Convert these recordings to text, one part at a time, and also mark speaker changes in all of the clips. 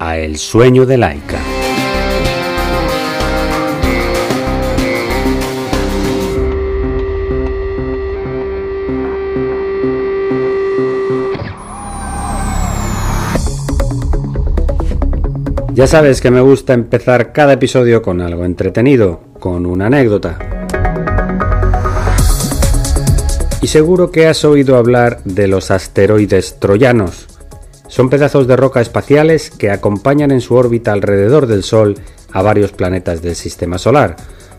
Speaker 1: El sueño de Laika. Ya sabes que me gusta empezar cada episodio con algo entretenido, con una anécdota. Y seguro que has oído hablar de los asteroides troyanos, son pedazos de roca espaciales que acompañan en su órbita alrededor del Sol a varios planetas del Sistema Solar,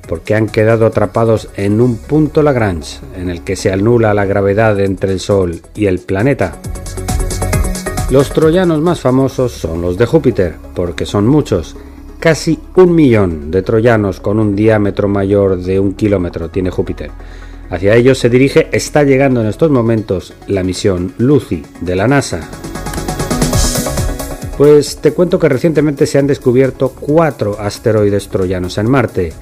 Speaker 1: porque han quedado atrapados en un punto Lagrange, en el que se anula la gravedad entre el Sol y el planeta. Los troyanos más famosos son los de Júpiter, porque son muchos. Casi un millón de troyanos con un diámetro mayor de un kilómetro tiene Júpiter. Hacia ellos se dirige, está llegando en estos momentos, la misión Lucy de la NASA. Pues te cuento que recientemente se han descubierto cuatro asteroides troyanos en Marte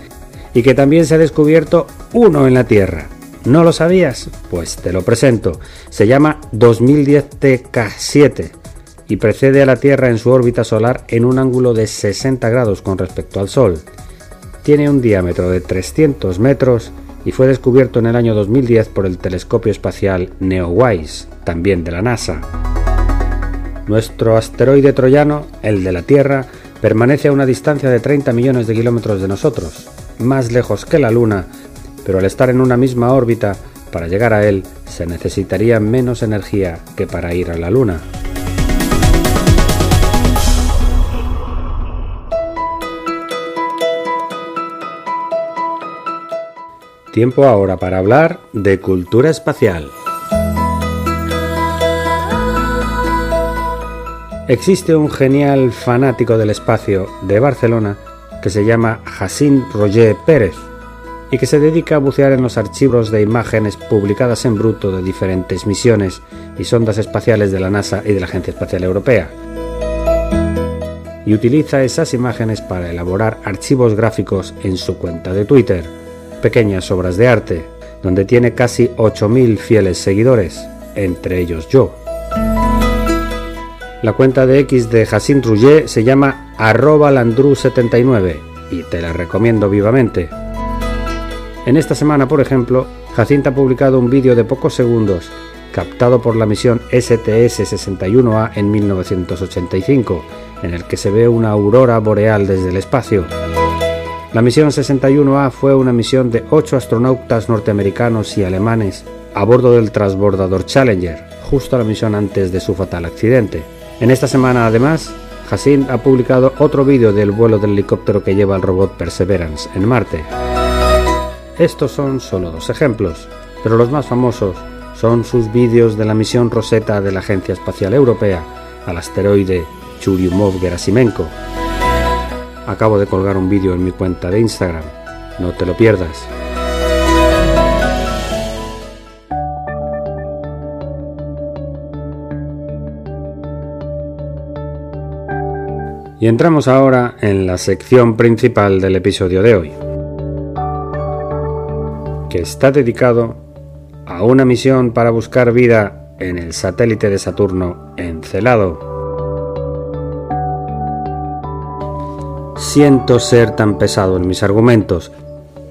Speaker 1: y que también se ha descubierto uno en la Tierra. ¿No lo sabías? Pues te lo presento. Se llama 2010 TK7 y precede a la Tierra en su órbita solar en un ángulo de 60 grados con respecto al Sol. Tiene un diámetro de 300 metros y fue descubierto en el año 2010 por el telescopio espacial NEOWISE, también de la NASA. Nuestro asteroide troyano, el de la Tierra, permanece a una distancia de 30 millones de kilómetros de nosotros, más lejos que la Luna, pero al estar en una misma órbita, para llegar a él se necesitaría menos energía que para ir a la Luna. Tiempo ahora para hablar de cultura espacial. Existe un genial fanático del espacio de Barcelona que se llama Jacín Roger Pérez y que se dedica a bucear en los archivos de imágenes publicadas en bruto de diferentes misiones y sondas espaciales de la NASA y de la Agencia Espacial Europea. Y utiliza esas imágenes para elaborar archivos gráficos en su cuenta de Twitter, pequeñas obras de arte, donde tiene casi 8.000 fieles seguidores, entre ellos yo. La cuenta de X de Jacint Rouget se llama arroba landru79 y te la recomiendo vivamente. En esta semana, por ejemplo, Jacint ha publicado un vídeo de pocos segundos captado por la misión STS-61A en 1985, en el que se ve una aurora boreal desde el espacio. La misión 61A fue una misión de ocho astronautas norteamericanos y alemanes a bordo del transbordador Challenger, justo a la misión antes de su fatal accidente. En esta semana, además, Hassin ha publicado otro vídeo del vuelo del helicóptero que lleva el robot Perseverance en Marte. Estos son solo dos ejemplos, pero los más famosos son sus vídeos de la misión Rosetta de la Agencia Espacial Europea al asteroide Churyumov-Gerasimenko. Acabo de colgar un vídeo en mi cuenta de Instagram, no te lo pierdas. Y entramos ahora en la sección principal del episodio de hoy, que está dedicado a una misión para buscar vida en el satélite de Saturno Encelado. Siento ser tan pesado en mis argumentos,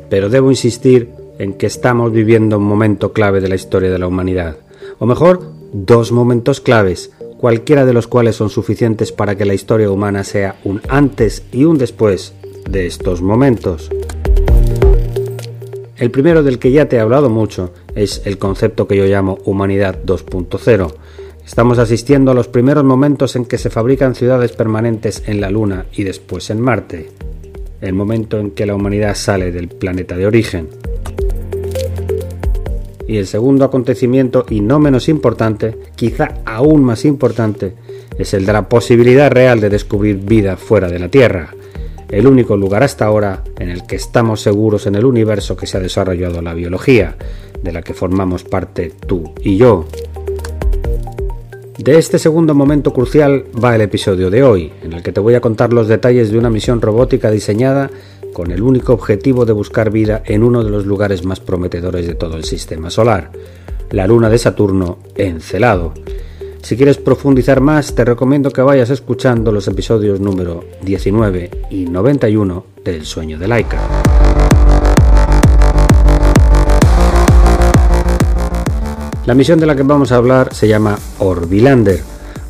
Speaker 1: pero debo insistir en que estamos viviendo un momento clave de la historia de la humanidad, o mejor, dos momentos claves cualquiera de los cuales son suficientes para que la historia humana sea un antes y un después de estos momentos. El primero del que ya te he hablado mucho es el concepto que yo llamo humanidad 2.0. Estamos asistiendo a los primeros momentos en que se fabrican ciudades permanentes en la Luna y después en Marte. El momento en que la humanidad sale del planeta de origen. Y el segundo acontecimiento, y no menos importante, quizá aún más importante, es el de la posibilidad real de descubrir vida fuera de la Tierra, el único lugar hasta ahora en el que estamos seguros en el universo que se ha desarrollado la biología, de la que formamos parte tú y yo. De este segundo momento crucial va el episodio de hoy, en el que te voy a contar los detalles de una misión robótica diseñada con el único objetivo de buscar vida en uno de los lugares más prometedores de todo el sistema solar, la luna de Saturno, Encelado. Si quieres profundizar más, te recomiendo que vayas escuchando los episodios número 19 y 91 del Sueño de Laika. La misión de la que vamos a hablar se llama Orbilander,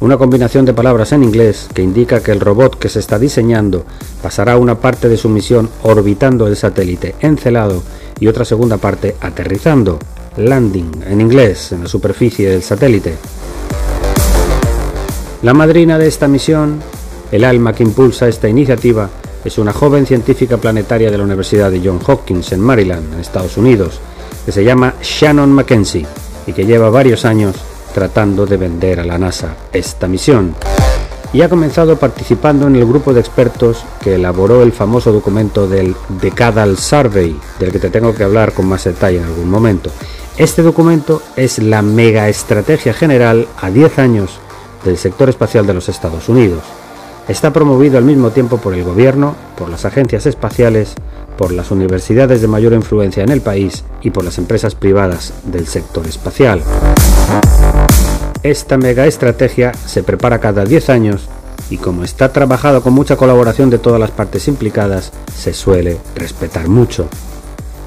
Speaker 1: una combinación de palabras en inglés que indica que el robot que se está diseñando pasará una parte de su misión orbitando el satélite Encelado y otra segunda parte aterrizando, landing en inglés, en la superficie del satélite. La madrina de esta misión, el alma que impulsa esta iniciativa, es una joven científica planetaria de la Universidad de Johns Hopkins en Maryland, en Estados Unidos, que se llama Shannon Mackenzie y que lleva varios años tratando de vender a la NASA esta misión. Y ha comenzado participando en el grupo de expertos que elaboró el famoso documento del Decadal Survey, del que te tengo que hablar con más detalle en algún momento. Este documento es la mega estrategia general a 10 años del sector espacial de los Estados Unidos. Está promovido al mismo tiempo por el gobierno, por las agencias espaciales, por las universidades de mayor influencia en el país y por las empresas privadas del sector espacial. Esta mega estrategia se prepara cada 10 años y como está trabajado con mucha colaboración de todas las partes implicadas, se suele respetar mucho.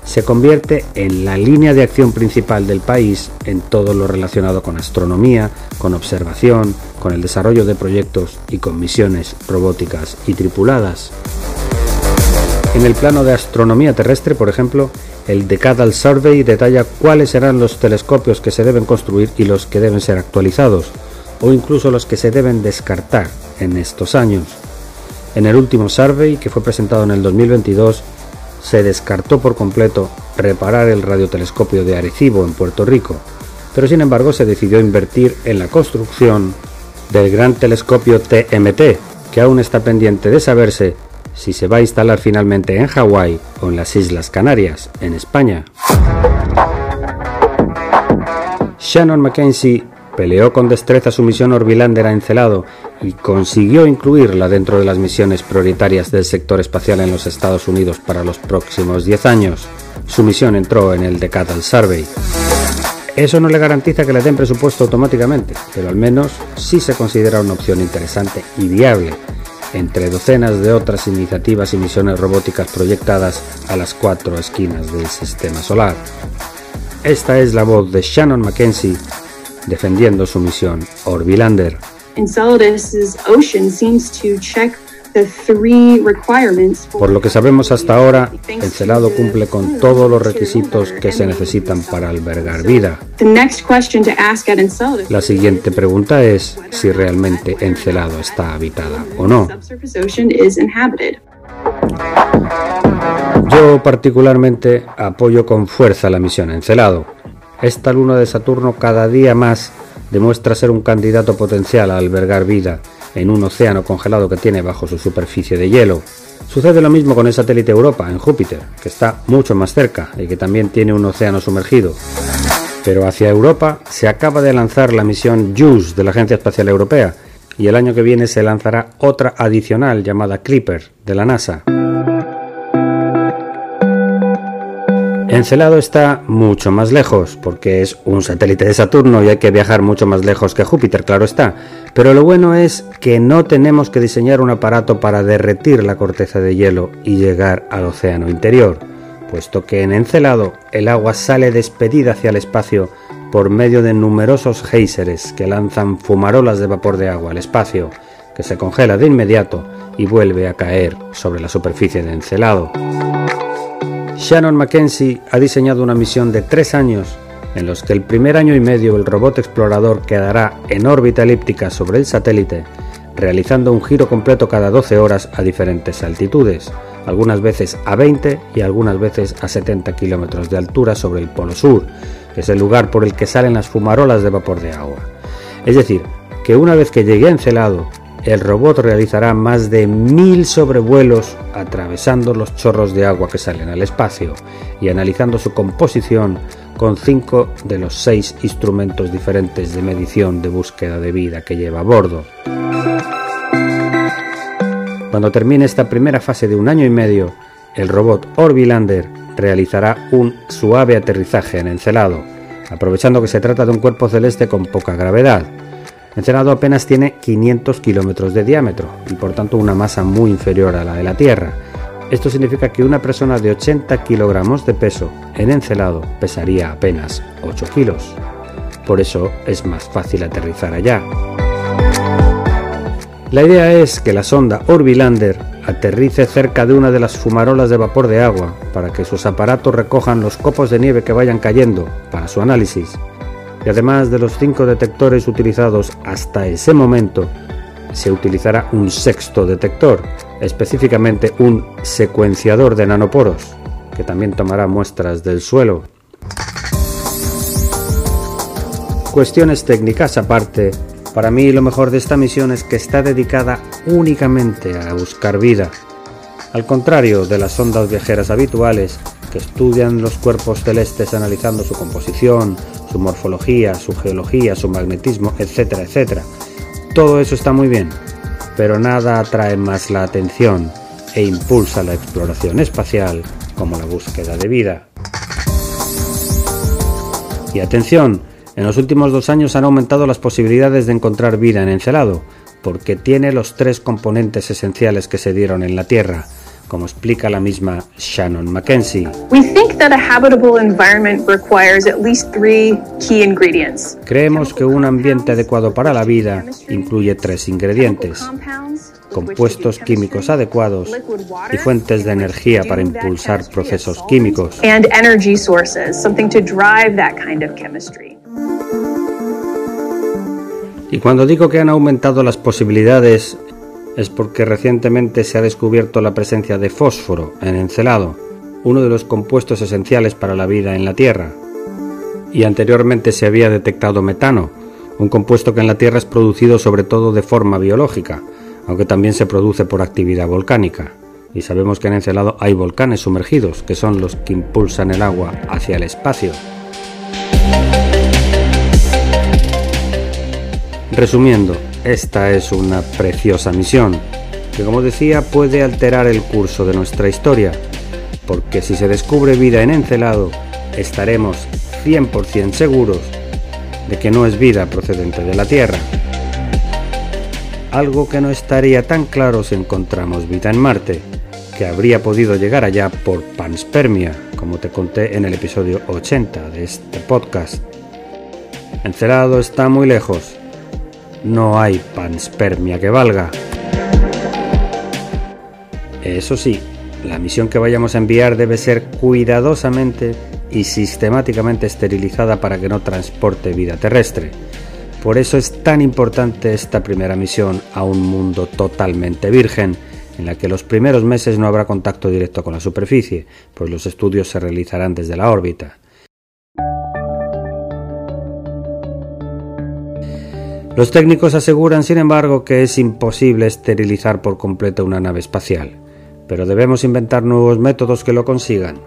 Speaker 1: Se convierte en la línea de acción principal del país en todo lo relacionado con astronomía, con observación, con el desarrollo de proyectos y con misiones robóticas y tripuladas. En el plano de astronomía terrestre, por ejemplo, el Decadal Survey detalla cuáles serán los telescopios que se deben construir y los que deben ser actualizados, o incluso los que se deben descartar en estos años. En el último survey, que fue presentado en el 2022, se descartó por completo reparar el radiotelescopio de Arecibo en Puerto Rico, pero sin embargo se decidió invertir en la construcción del gran telescopio TMT, que aún está pendiente de saberse si se va a instalar finalmente en Hawái o en las Islas Canarias, en España. Shannon Mackenzie peleó con destreza su misión Orbilander a Encelado y consiguió incluirla dentro de las misiones prioritarias del sector espacial en los Estados Unidos para los próximos 10 años. Su misión entró en el Decadal Survey. Eso no le garantiza que le den presupuesto automáticamente, pero al menos sí se considera una opción interesante y viable entre docenas de otras iniciativas y misiones robóticas proyectadas a las cuatro esquinas del sistema solar. Esta es la voz de Shannon Mackenzie defendiendo su misión Orbilander. Por lo que sabemos hasta ahora, Encelado cumple con todos los requisitos que se necesitan para albergar vida. La siguiente pregunta es si realmente Encelado está habitada o no. Yo particularmente apoyo con fuerza la misión Encelado. Esta luna de Saturno cada día más demuestra ser un candidato potencial a albergar vida en un océano congelado que tiene bajo su superficie de hielo. Sucede lo mismo con el satélite Europa en Júpiter, que está mucho más cerca y que también tiene un océano sumergido. Pero hacia Europa se acaba de lanzar la misión JUICE de la Agencia Espacial Europea y el año que viene se lanzará otra adicional llamada Clipper de la NASA. Encelado está mucho más lejos, porque es un satélite de Saturno y hay que viajar mucho más lejos que Júpiter, claro está. Pero lo bueno es que no tenemos que diseñar un aparato para derretir la corteza de hielo y llegar al océano interior, puesto que en Encelado el agua sale despedida hacia el espacio por medio de numerosos géiseres que lanzan fumarolas de vapor de agua al espacio, que se congela de inmediato y vuelve a caer sobre la superficie de Encelado. Shannon Mackenzie ha diseñado una misión de tres años en los que el primer año y medio el robot explorador quedará en órbita elíptica sobre el satélite, realizando un giro completo cada 12 horas a diferentes altitudes, algunas veces a 20 y algunas veces a 70 kilómetros de altura sobre el Polo Sur, que es el lugar por el que salen las fumarolas de vapor de agua. Es decir, que una vez que llegue Encelado, el robot realizará más de mil sobrevuelos atravesando los chorros de agua que salen al espacio y analizando su composición con cinco de los seis instrumentos diferentes de medición de búsqueda de vida que lleva a bordo. Cuando termine esta primera fase de un año y medio, el robot Orbilander realizará un suave aterrizaje en Encelado, aprovechando que se trata de un cuerpo celeste con poca gravedad. Encelado apenas tiene 500 kilómetros de diámetro y por tanto una masa muy inferior a la de la Tierra. Esto significa que una persona de 80 kilogramos de peso en Encelado pesaría apenas 8 kilos. Por eso es más fácil aterrizar allá. La idea es que la sonda Orbilander aterrice cerca de una de las fumarolas de vapor de agua para que sus aparatos recojan los copos de nieve que vayan cayendo para su análisis. Y además de los cinco detectores utilizados hasta ese momento, se utilizará un sexto detector, específicamente un secuenciador de nanoporos, que también tomará muestras del suelo. Cuestiones técnicas aparte, para mí lo mejor de esta misión es que está dedicada únicamente a buscar vida. Al contrario de las ondas viajeras habituales, que estudian los cuerpos celestes analizando su composición, su morfología, su geología, su magnetismo, etcétera, etcétera. Todo eso está muy bien, pero nada atrae más la atención e impulsa la exploración espacial como la búsqueda de vida. Y atención, en los últimos dos años han aumentado las posibilidades de encontrar vida en Encelado, porque tiene los tres componentes esenciales que se dieron en la Tierra, como explica la misma Shannon Mackenzie. Creemos que un ambiente adecuado para la vida incluye tres ingredientes compuestos químicos adecuados y fuentes de energía para impulsar procesos químicos. Y cuando digo que han aumentado las posibilidades es porque recientemente se ha descubierto la presencia de fósforo en Encelado, uno de los compuestos esenciales para la vida en la Tierra. Y anteriormente se había detectado metano, un compuesto que en la Tierra es producido sobre todo de forma biológica, aunque también se produce por actividad volcánica. Y sabemos que en Encelado hay volcanes sumergidos, que son los que impulsan el agua hacia el espacio. Resumiendo, esta es una preciosa misión, que como decía puede alterar el curso de nuestra historia, porque si se descubre vida en Encelado, estaremos 100% seguros de que no es vida procedente de la Tierra. Algo que no estaría tan claro si encontramos vida en Marte, que habría podido llegar allá por panspermia, como te conté en el episodio 80 de este podcast. Encelado está muy lejos, no hay panspermia que valga. Eso sí, la misión que vayamos a enviar debe ser cuidadosamente y sistemáticamente esterilizada para que no transporte vida terrestre. Por eso es tan importante esta primera misión a un mundo totalmente virgen, en la que los primeros meses no habrá contacto directo con la superficie, pues los estudios se realizarán desde la órbita. Los técnicos aseguran, sin embargo, que es imposible esterilizar por completo una nave espacial, pero debemos inventar nuevos métodos que lo consigan.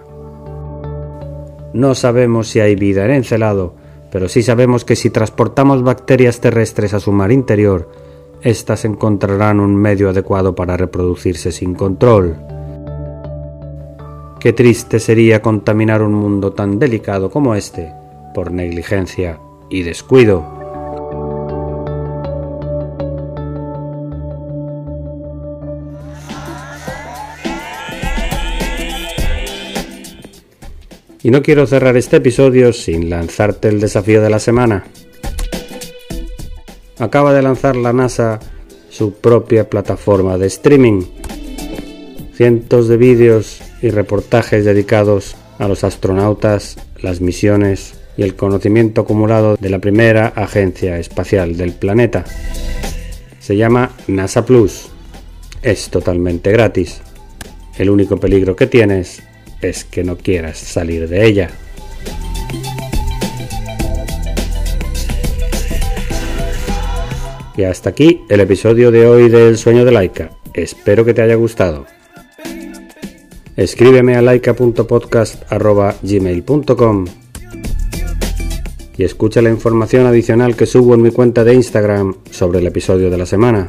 Speaker 1: No sabemos si hay vida en Encelado, pero sí sabemos que si transportamos bacterias terrestres a su mar interior, éstas encontrarán un medio adecuado para reproducirse sin control. Qué triste sería contaminar un mundo tan delicado como este por negligencia y descuido. Y no quiero cerrar este episodio sin lanzarte el desafío de la semana. Acaba de lanzar la NASA su propia plataforma de streaming. Cientos de vídeos y reportajes dedicados a los astronautas, las misiones y el conocimiento acumulado de la primera agencia espacial del planeta. Se llama NASA Plus. Es totalmente gratis. El único peligro que tienes es que no quieras salir de ella. Y hasta aquí el episodio de hoy del Sueño de Laika. Espero que te haya gustado. Escríbeme a laika.podcast.gmail.com y escucha la información adicional que subo en mi cuenta de Instagram sobre el episodio de la semana.